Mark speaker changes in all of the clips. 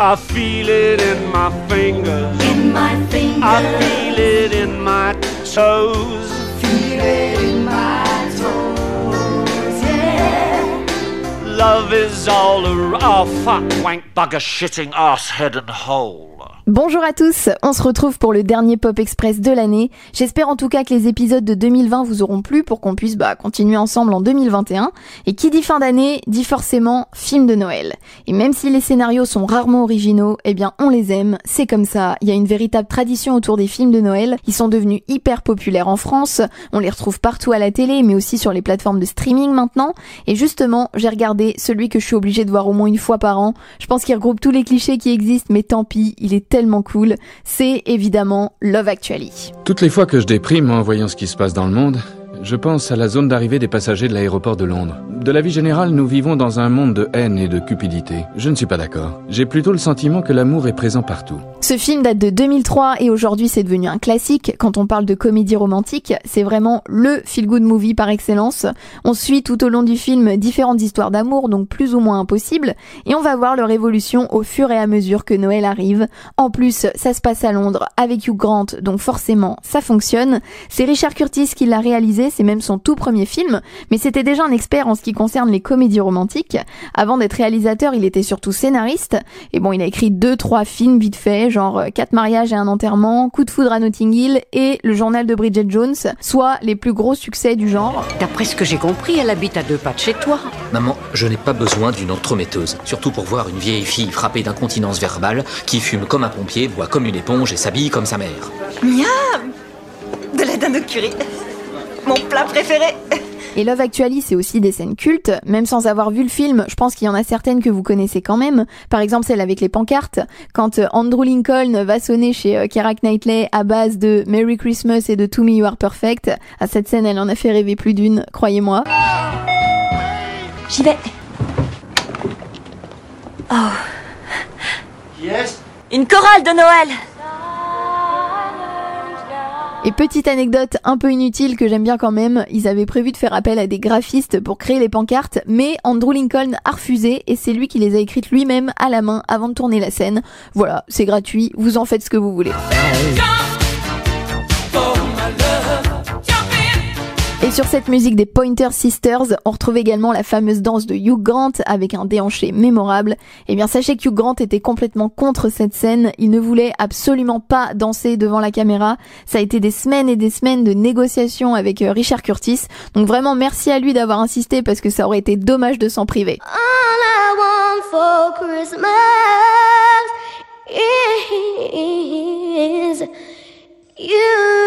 Speaker 1: I feel it in my fingers.
Speaker 2: in my fingers.
Speaker 1: I feel it in my toes.
Speaker 2: feel it in my toes, yeah.
Speaker 1: Love is all around. Oh, fuck, wank, bugger, shitting, ass, head, and hole.
Speaker 3: Bonjour à tous, on se retrouve pour le dernier Pop Express de l'année. J'espère en tout cas que les épisodes de 2020 vous auront plu pour qu'on puisse bah, continuer ensemble en 2021. Et qui dit fin d'année dit forcément film de Noël. Et même si les scénarios sont rarement originaux, eh bien on les aime, c'est comme ça. Il y a une véritable tradition autour des films de Noël. Ils sont devenus hyper populaires en France, on les retrouve partout à la télé, mais aussi sur les plateformes de streaming maintenant. Et justement, j'ai regardé celui que je suis obligée de voir au moins une fois par an. Je pense qu'il regroupe tous les clichés qui existent, mais tant pis, il est tellement cool. C'est évidemment Love Actually.
Speaker 4: Toutes les fois que je déprime en voyant ce qui se passe dans le monde, je pense à la zone d'arrivée des passagers de l'aéroport de Londres. De la vie générale, nous vivons dans un monde de haine et de cupidité. Je ne suis pas d'accord. J'ai plutôt le sentiment que l'amour est présent partout.
Speaker 3: Ce film date de 2003 et aujourd'hui c'est devenu un classique. Quand on parle de comédie romantique, c'est vraiment le feel-good movie par excellence. On suit tout au long du film différentes histoires d'amour, donc plus ou moins impossibles, et on va voir leur évolution au fur et à mesure que Noël arrive. En plus, ça se passe à Londres avec Hugh Grant, donc forcément ça fonctionne. C'est Richard Curtis qui l'a réalisé, c'est même son tout premier film, mais c'était déjà un expert en ce qui concerne les comédies romantiques. Avant d'être réalisateur, il était surtout scénariste, et bon, il a écrit deux, trois films vite fait, genre euh, Quatre mariages et un enterrement, Coup de foudre à Notting Hill et Le journal de Bridget Jones, soit les plus gros succès du genre.
Speaker 5: D'après ce que j'ai compris, elle habite à deux pas de chez toi.
Speaker 6: Maman, je n'ai pas besoin d'une entremetteuse. Surtout pour voir une vieille fille frappée d'incontinence verbale qui fume comme un pompier, boit comme une éponge et s'habille comme sa mère.
Speaker 7: Miam De la dinde au curry. Mon plat préféré.
Speaker 3: Et Love Actually, c'est aussi des scènes cultes. Même sans avoir vu le film, je pense qu'il y en a certaines que vous connaissez quand même. Par exemple, celle avec les pancartes. Quand euh, Andrew Lincoln va sonner chez euh, Keira Knightley à base de Merry Christmas et de To Me You Are Perfect. À cette scène, elle en a fait rêver plus d'une, croyez-moi.
Speaker 7: J'y vais. Oh.
Speaker 1: Yes?
Speaker 7: Une chorale de Noël.
Speaker 3: Et petite anecdote un peu inutile que j'aime bien quand même, ils avaient prévu de faire appel à des graphistes pour créer les pancartes, mais Andrew Lincoln a refusé et c'est lui qui les a écrites lui-même à la main avant de tourner la scène. Voilà, c'est gratuit, vous en faites ce que vous voulez. Et sur cette musique des Pointer Sisters, on retrouve également la fameuse danse de Hugh Grant avec un déhanché mémorable. Eh bien, sachez que Hugh Grant était complètement contre cette scène. Il ne voulait absolument pas danser devant la caméra. Ça a été des semaines et des semaines de négociations avec euh, Richard Curtis. Donc vraiment, merci à lui d'avoir insisté parce que ça aurait été dommage de s'en priver
Speaker 8: Christmas is you.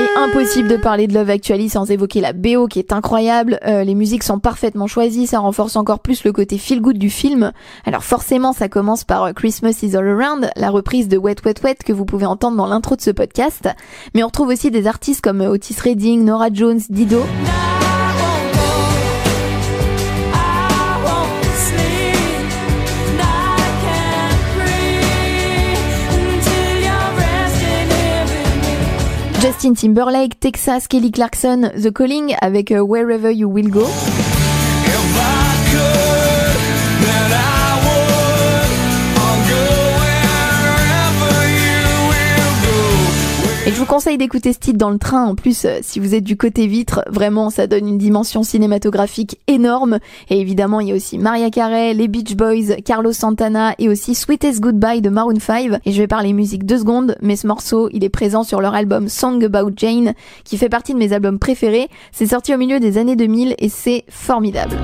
Speaker 3: Et impossible de parler de Love Actually sans évoquer la BO qui est incroyable. Euh, les musiques sont parfaitement choisies, ça renforce encore plus le côté feel good du film. Alors forcément, ça commence par euh, Christmas is all around, la reprise de Wet Wet Wet que vous pouvez entendre dans l'intro de ce podcast. Mais on retrouve aussi des artistes comme euh, Otis Redding, Nora Jones, Dido. Justin Timberlake, Texas, Kelly Clarkson, The Calling avec euh, Wherever You Will Go. Vous conseille d'écouter ce titre dans le train. En plus, euh, si vous êtes du côté vitre, vraiment, ça donne une dimension cinématographique énorme. Et évidemment, il y a aussi Maria Carey, les Beach Boys, Carlos Santana et aussi Sweetest Goodbye de Maroon 5. Et je vais parler musique deux secondes, mais ce morceau, il est présent sur leur album Song About Jane, qui fait partie de mes albums préférés. C'est sorti au milieu des années 2000 et c'est formidable.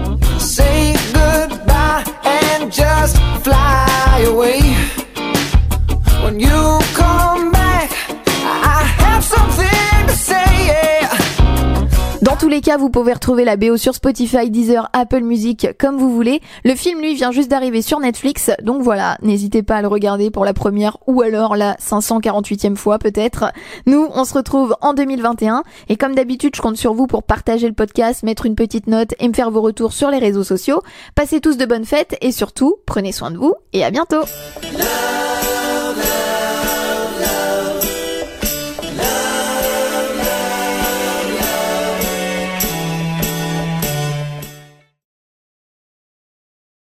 Speaker 3: Les cas, vous pouvez retrouver la BO sur Spotify, Deezer, Apple Music, comme vous voulez. Le film, lui, vient juste d'arriver sur Netflix, donc voilà, n'hésitez pas à le regarder pour la première ou alors la 548e fois peut-être. Nous, on se retrouve en 2021 et comme d'habitude, je compte sur vous pour partager le podcast, mettre une petite note et me faire vos retours sur les réseaux sociaux. Passez tous de bonnes fêtes et surtout, prenez soin de vous et à bientôt.